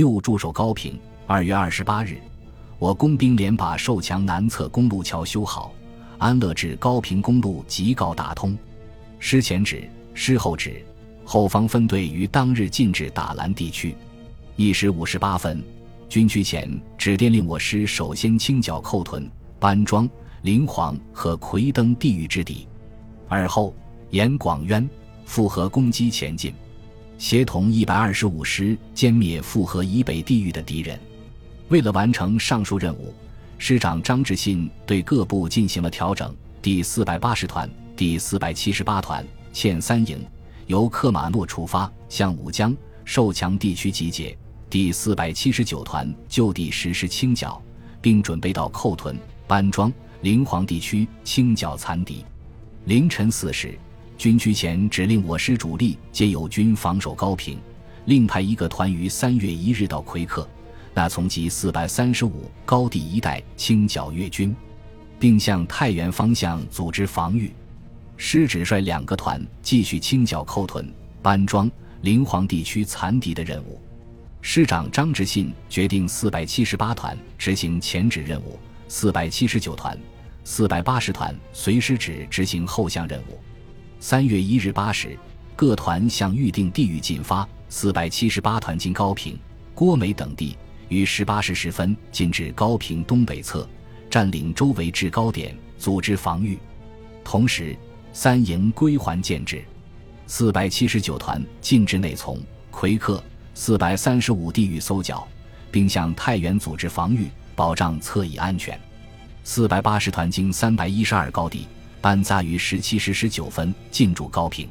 又驻守高平。二月二十八日，我工兵连把寿强南侧公路桥修好，安乐至高平公路即告打通。师前指，师后指，后方分队于当日进至打兰地区。一时五十八分，军区前指电令我师首先清剿寇屯、班庄、灵皇和奎登地域之敌，而后沿广渊、复合攻击前进，协同一百二十五师歼灭复合以北地域的敌人。为了完成上述任务，师长张志信对各部进行了调整。第四百八十团、第四百七十八团欠三营，由克马诺出发，向武江、寿强地区集结；第四百七十九团就地实施清剿，并准备到寇屯、班庄、灵皇地区清剿残敌。凌晨四时，军区前指令我师主力皆友军防守高平，另派一个团于三月一日到奎克。那从即四百三十五高地一带清剿越军，并向太原方向组织防御。师指率两个团继续清剿寇屯、班庄、灵皇地区残敌的任务。师长张志信决定四百七十八团执行前指任务，四百七十九团、四百八十团随师指执行后项任务。三月一日八时，各团向预定地域进发。四百七十八团经高平、郭梅等地。于十八时十分进至高平东北侧，占领周围制高点，组织防御。同时，三营归还建制，四百七十九团进至内从、奎克，四百三十五地域搜剿，并向太原组织防御，保障侧翼安全。四百八十团经三百一十二高地，班扎于十七时十九分进驻高平。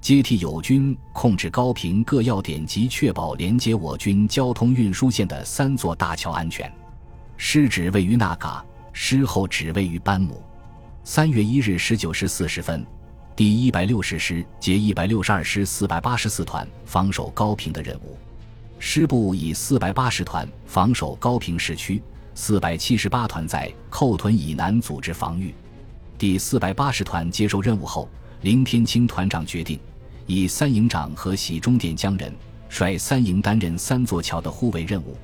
接替友军控制高平各要点及确保连接我军交通运输线的三座大桥安全。师指位于那嘎，师后指位于班姆。三月一日十九时四十分，第一百六十师接一百六十二师四百八十四团防守高平的任务。师部以四百八十团防守高平市区，四百七十八团在寇屯以南组织防御。第四百八十团接受任务后，林天清团长决定。以三营长和喜中点江人率三营担任三座桥的护卫任务，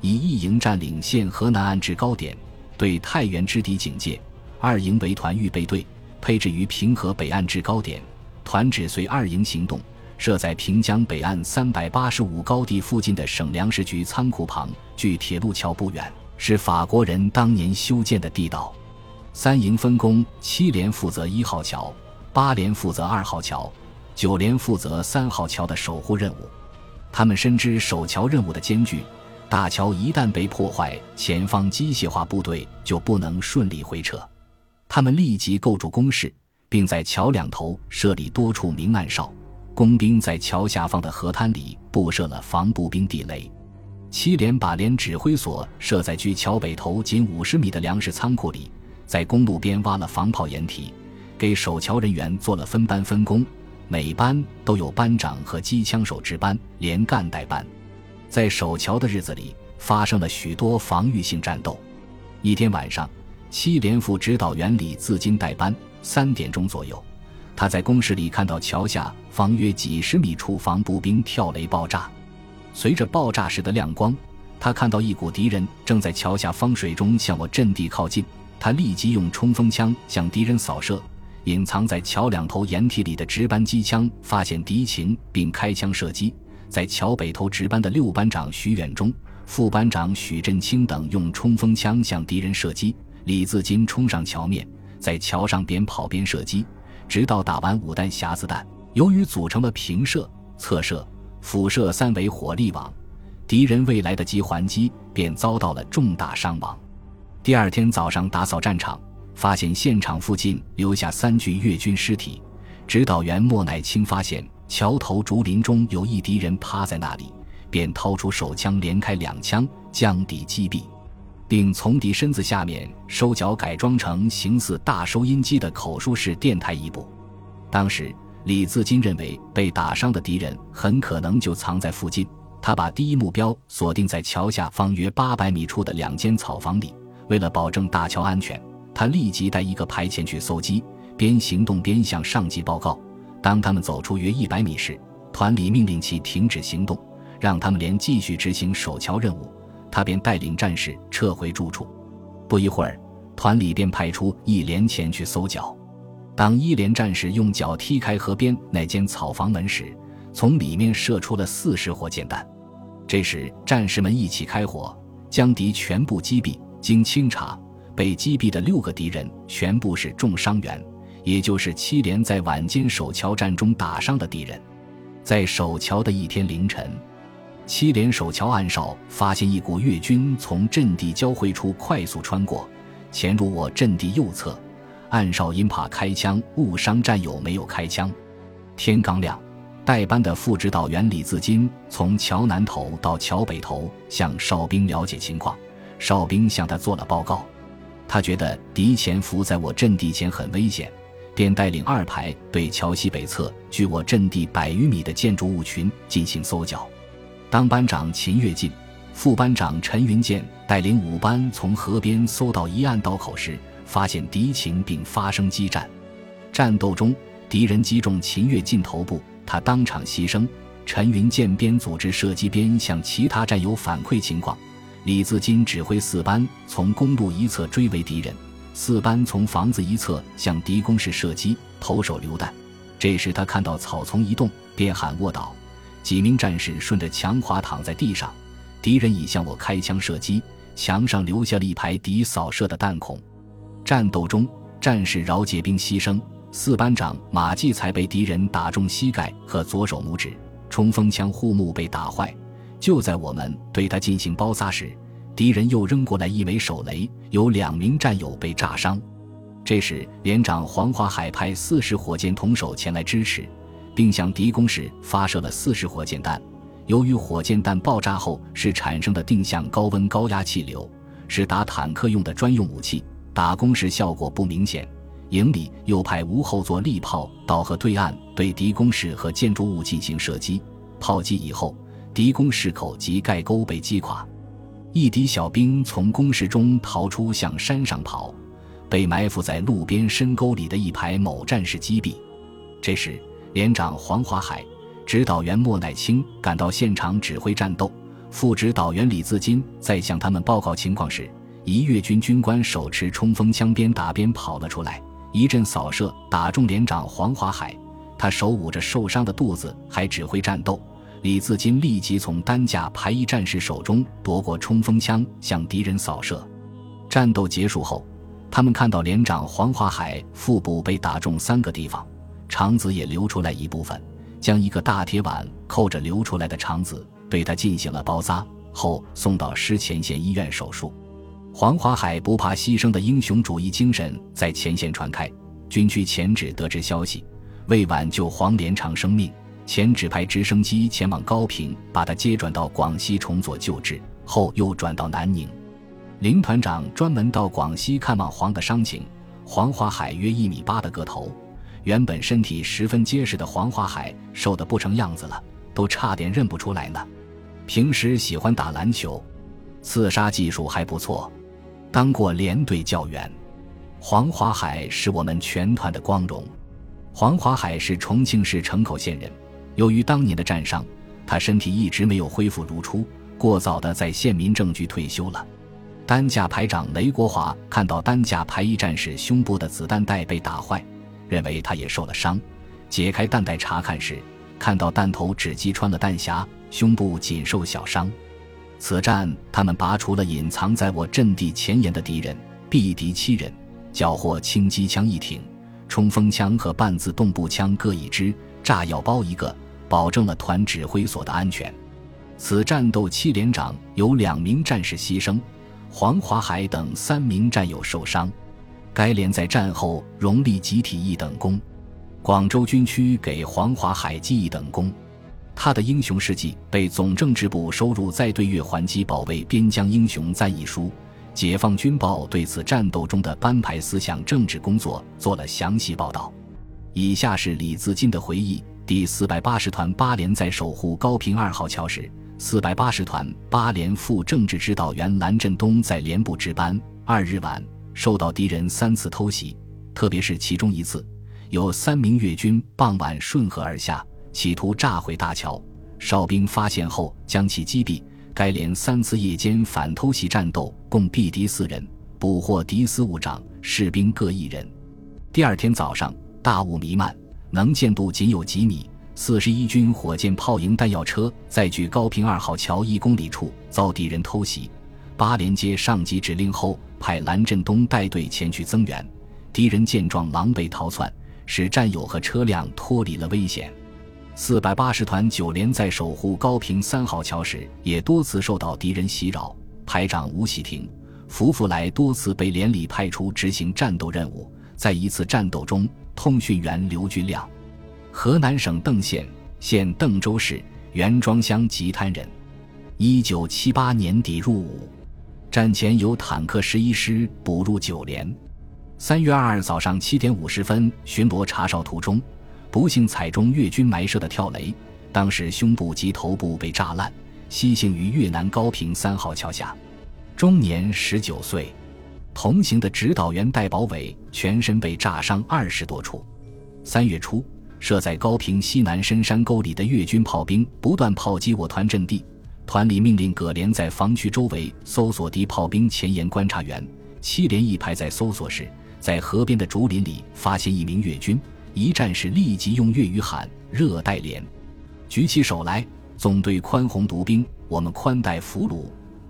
以一营占领现河南岸制高点，对太原之敌警戒；二营为团预备队，配置于平河北岸制高点，团指随二营行动，设在平江北岸三百八十五高地附近的省粮食局仓库旁，距铁路桥不远，是法国人当年修建的地道。三营分工：七连负责一号桥，八连负责二号桥。九连负责三号桥的守护任务，他们深知守桥任务的艰巨，大桥一旦被破坏，前方机械化部队就不能顺利回撤。他们立即构筑工事，并在桥两头设立多处明暗哨，工兵在桥下方的河滩里布设了防步兵地雷。七连把连指挥所设在距桥北头仅五十米的粮食仓库里，在公路边挖了防炮掩体，给守桥人员做了分班分工。每班都有班长和机枪手值班，连干带班。在守桥的日子里，发生了许多防御性战斗。一天晚上，七连副指导员李自金带班，三点钟左右，他在工事里看到桥下方约几十米处防步兵跳雷爆炸。随着爆炸时的亮光，他看到一股敌人正在桥下方水中向我阵地靠近。他立即用冲锋枪向敌人扫射。隐藏在桥两头掩体里的值班机枪发现敌情，并开枪射击。在桥北头值班的六班长徐远忠、副班长许振清等用冲锋枪向敌人射击。李自金冲上桥面，在桥上边跑边射击，直到打完五弹匣子弹。由于组成了平射、侧射、辐射三维火力网，敌人未来得及还击，便遭到了重大伤亡。第二天早上打扫战场。发现现场附近留下三具越军尸体，指导员莫乃清发现桥头竹林中有一敌人趴在那里，便掏出手枪连开两枪将敌击毙，并从敌身子下面收缴改装成形似大收音机的口述式电台一部。当时李自金认为被打伤的敌人很可能就藏在附近，他把第一目标锁定在桥下方约八百米处的两间草房里，为了保证大桥安全。他立即带一个排前去搜击，边行动边向上级报告。当他们走出约一百米时，团里命令其停止行动，让他们连继续执行守桥任务，他便带领战士撤回住处。不一会儿，团里便派出一连前去搜剿。当一连战士用脚踢开河边那间草房门时，从里面射出了四十火箭弹。这时，战士们一起开火，将敌全部击毙。经清查，被击毙的六个敌人全部是重伤员，也就是七连在晚间守桥战中打伤的敌人。在守桥的一天凌晨，七连守桥暗哨发现一股越军从阵地交汇处快速穿过，潜入我阵地右侧。暗哨因怕开枪误伤战友，没有开枪。天刚亮，代班的副指导员李自金从桥南头到桥北头向哨兵了解情况。哨兵向他做了报告，他觉得敌潜伏在我阵地前很危险，便带领二排对桥西北侧距我阵地百余米的建筑物群进行搜剿。当班长秦跃进、副班长陈云建带领五班从河边搜到一岸道口时，发现敌情并发生激战，战斗中敌人击中秦跃进头部，他当场牺牲。陈云建边组织射击边向其他战友反馈情况。李自金指挥四班从公路一侧追围敌人，四班从房子一侧向敌工事射击，投手榴弹。这时他看到草丛一动，便喊卧倒，几名战士顺着墙滑躺在地上。敌人已向我开枪射击，墙上留下了一排敌扫射的弹孔。战斗中，战士饶杰兵牺牲。四班长马继才被敌人打中膝盖和左手拇指，冲锋枪护目被打坏。就在我们对他进行包扎时，敌人又扔过来一枚手雷，有两名战友被炸伤。这时，连长黄华海派四十火箭筒手前来支持，并向敌工事发射了四十火箭弹。由于火箭弹爆炸后是产生的定向高温高压气流，是打坦克用的专用武器。打工时效果不明显，营里又派无后座力炮到河对岸对敌工事和建筑物进行射击。炮击以后，敌工事口及盖沟被击垮，一敌小兵从工事中逃出，向山上跑，被埋伏在路边深沟里的一排某战士击毙。这时，连长黄华海、指导员莫乃清赶到现场指挥战斗，副指导员李自金在向他们报告情况时。一越军军官手持冲锋枪，边打边跑了出来，一阵扫射打中连长黄华海，他手捂着受伤的肚子，还指挥战斗。李自金立即从担架排一战士手中夺过冲锋枪，向敌人扫射。战斗结束后，他们看到连长黄华海腹部被打中三个地方，肠子也流出来一部分，将一个大铁碗扣着流出来的肠子，对他进行了包扎后，送到师前线医院手术。黄华海不怕牺牲的英雄主义精神在前线传开。军区前指得知消息，为挽救黄连长生命，前指派直升机前往高平，把他接转到广西重做救治，后又转到南宁。林团长专门到广西看望黄的伤情。黄华海约一米八的个头，原本身体十分结实的黄华海瘦得不成样子了，都差点认不出来呢。平时喜欢打篮球，刺杀技术还不错。当过连队教员，黄华海是我们全团的光荣。黄华海是重庆市城口县人，由于当年的战伤，他身体一直没有恢复如初，过早的在县民政局退休了。担架排长雷国华看到担架排一战士胸部的子弹带被打坏，认为他也受了伤，解开弹带查看时，看到弹头只击穿了弹匣，胸部仅受小伤。此战，他们拔除了隐藏在我阵地前沿的敌人，毙敌七人，缴获轻机枪一挺，冲锋枪和半自动步枪各一支，炸药包一个，保证了团指挥所的安全。此战斗七连长有两名战士牺牲，黄华海等三名战友受伤。该连在战后荣立集体一等功，广州军区给黄华海记一等功。他的英雄事迹被总政治部收入在《对越还击保卫边疆英雄赞一书》，解放军报对此战斗中的班排思想政治工作做了详细报道。以下是李自金的回忆：第四百八十团八连在守护高平二号桥时，四百八十团八连副政治指导员蓝振东在连部值班。二日晚，受到敌人三次偷袭，特别是其中一次，有三名越军傍晚顺河而下。企图炸毁大桥，哨兵发现后将其击毙。该连三次夜间反偷袭战斗，共毙敌四人，捕获敌司务长、士兵各一人。第二天早上，大雾弥漫，能见度仅有几米。四十一军火箭炮营弹药车在距高平二号桥一公里处遭敌人偷袭。八连接上级指令后，派蓝振东带队前去增援。敌人见状，狼狈逃窜，使战友和车辆脱离了危险。四百八十团九连在守护高平三号桥时，也多次受到敌人袭扰。排长吴喜亭、福福来多次被连里派出执行战斗任务。在一次战斗中，通讯员刘军亮，河南省邓县现邓州市袁庄乡吉滩人，一九七八年底入伍。战前由坦克十一师补入九连。三月二日早上七点五十分巡逻查哨途中。不幸踩中越军埋设的跳雷，当时胸部及头部被炸烂，西行于越南高平三号桥下，终年十九岁。同行的指导员戴宝伟全身被炸伤二十多处。三月初，设在高平西南深山沟里的越军炮兵不断炮击我团阵地，团里命令葛连在防区周围搜索敌炮兵前沿观察员。七连一排在搜索时，在河边的竹林里发现一名越军。一战士，立即用粤语喊“热带连”，举起手来，总队宽宏独兵，我们宽待俘虏。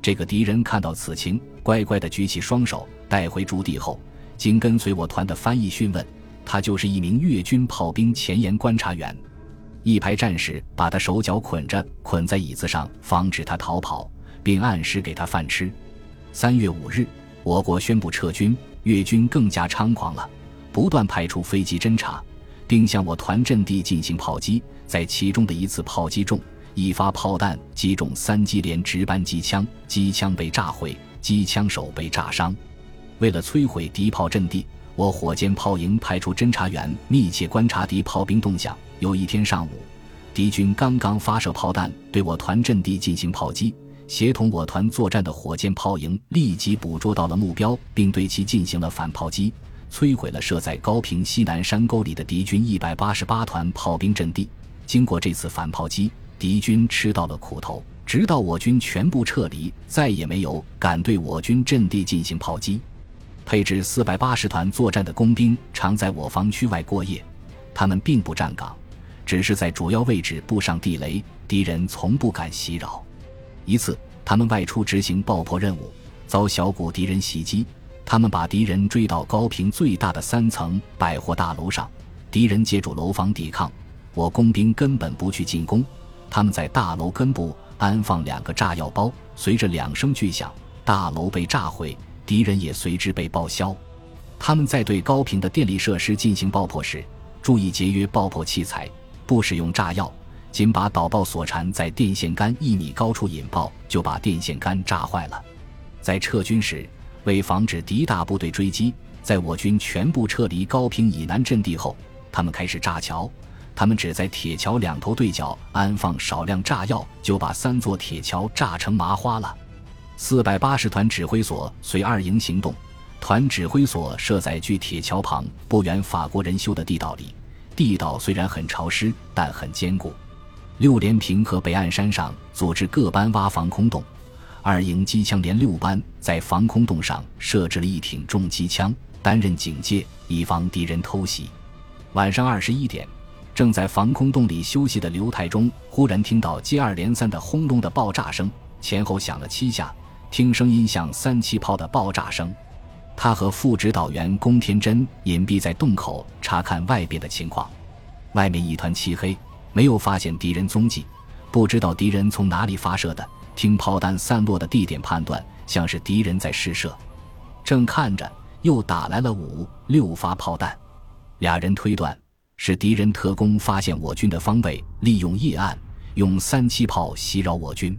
这个敌人看到此情，乖乖地举起双手，带回驻地后，经跟随我团的翻译讯问，他就是一名越军炮兵前沿观察员。一排战士把他手脚捆着，捆在椅子上，防止他逃跑，并按时给他饭吃。三月五日，我国宣布撤军，越军更加猖狂了，不断派出飞机侦察。并向我团阵地进行炮击，在其中的一次炮击中，一发炮弹击中三机连值班机枪，机枪被炸毁，机枪手被炸伤。为了摧毁敌炮阵地，我火箭炮营派出侦察员密切观察敌炮兵动向。有一天上午，敌军刚刚发射炮弹对我团阵地进行炮击，协同我团作战的火箭炮营立即捕捉到了目标，并对其进行了反炮击。摧毁了设在高平西南山沟里的敌军一百八十八团炮兵阵地。经过这次反炮击，敌军吃到了苦头，直到我军全部撤离，再也没有敢对我军阵地进行炮击。配置四百八十团作战的工兵常在我防区外过夜，他们并不站岗，只是在主要位置布上地雷，敌人从不敢袭扰。一次，他们外出执行爆破任务，遭小股敌人袭击。他们把敌人追到高平最大的三层百货大楼上，敌人借助楼房抵抗，我工兵根本不去进攻。他们在大楼根部安放两个炸药包，随着两声巨响，大楼被炸毁，敌人也随之被报销。他们在对高平的电力设施进行爆破时，注意节约爆破器材，不使用炸药，仅把导爆索缠在电线杆一米高处引爆，就把电线杆炸坏了。在撤军时。为防止敌大部队追击，在我军全部撤离高平以南阵地后，他们开始炸桥。他们只在铁桥两头对角安放少量炸药，就把三座铁桥炸成麻花了。四百八十团指挥所随二营行动，团指挥所设在距铁桥旁不远法国人修的地道里。地道虽然很潮湿，但很坚固。六连平和北岸山上组织各班挖防空洞。二营机枪连六班在防空洞上设置了一挺重机枪，担任警戒，以防敌人偷袭。晚上二十一点，正在防空洞里休息的刘太中忽然听到接二连三的轰隆的爆炸声，前后响了七下，听声音像三七炮的爆炸声。他和副指导员龚天真隐蔽在洞口查看外边的情况，外面一团漆黑，没有发现敌人踪迹，不知道敌人从哪里发射的。听炮弹散落的地点判断，像是敌人在试射。正看着，又打来了五六发炮弹。俩人推断是敌人特工发现我军的方位，利用夜暗用三七炮袭扰我军。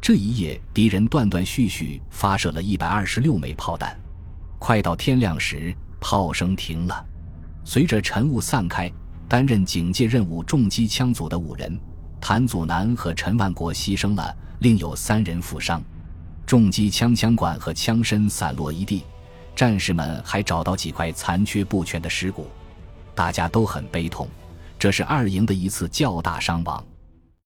这一夜，敌人断断续续发射了一百二十六枚炮弹。快到天亮时，炮声停了。随着晨雾散开，担任警戒任务重机枪组的五人。谭祖南和陈万国牺牲了，另有三人负伤，重机枪枪管和枪身散落一地，战士们还找到几块残缺不全的尸骨，大家都很悲痛。这是二营的一次较大伤亡。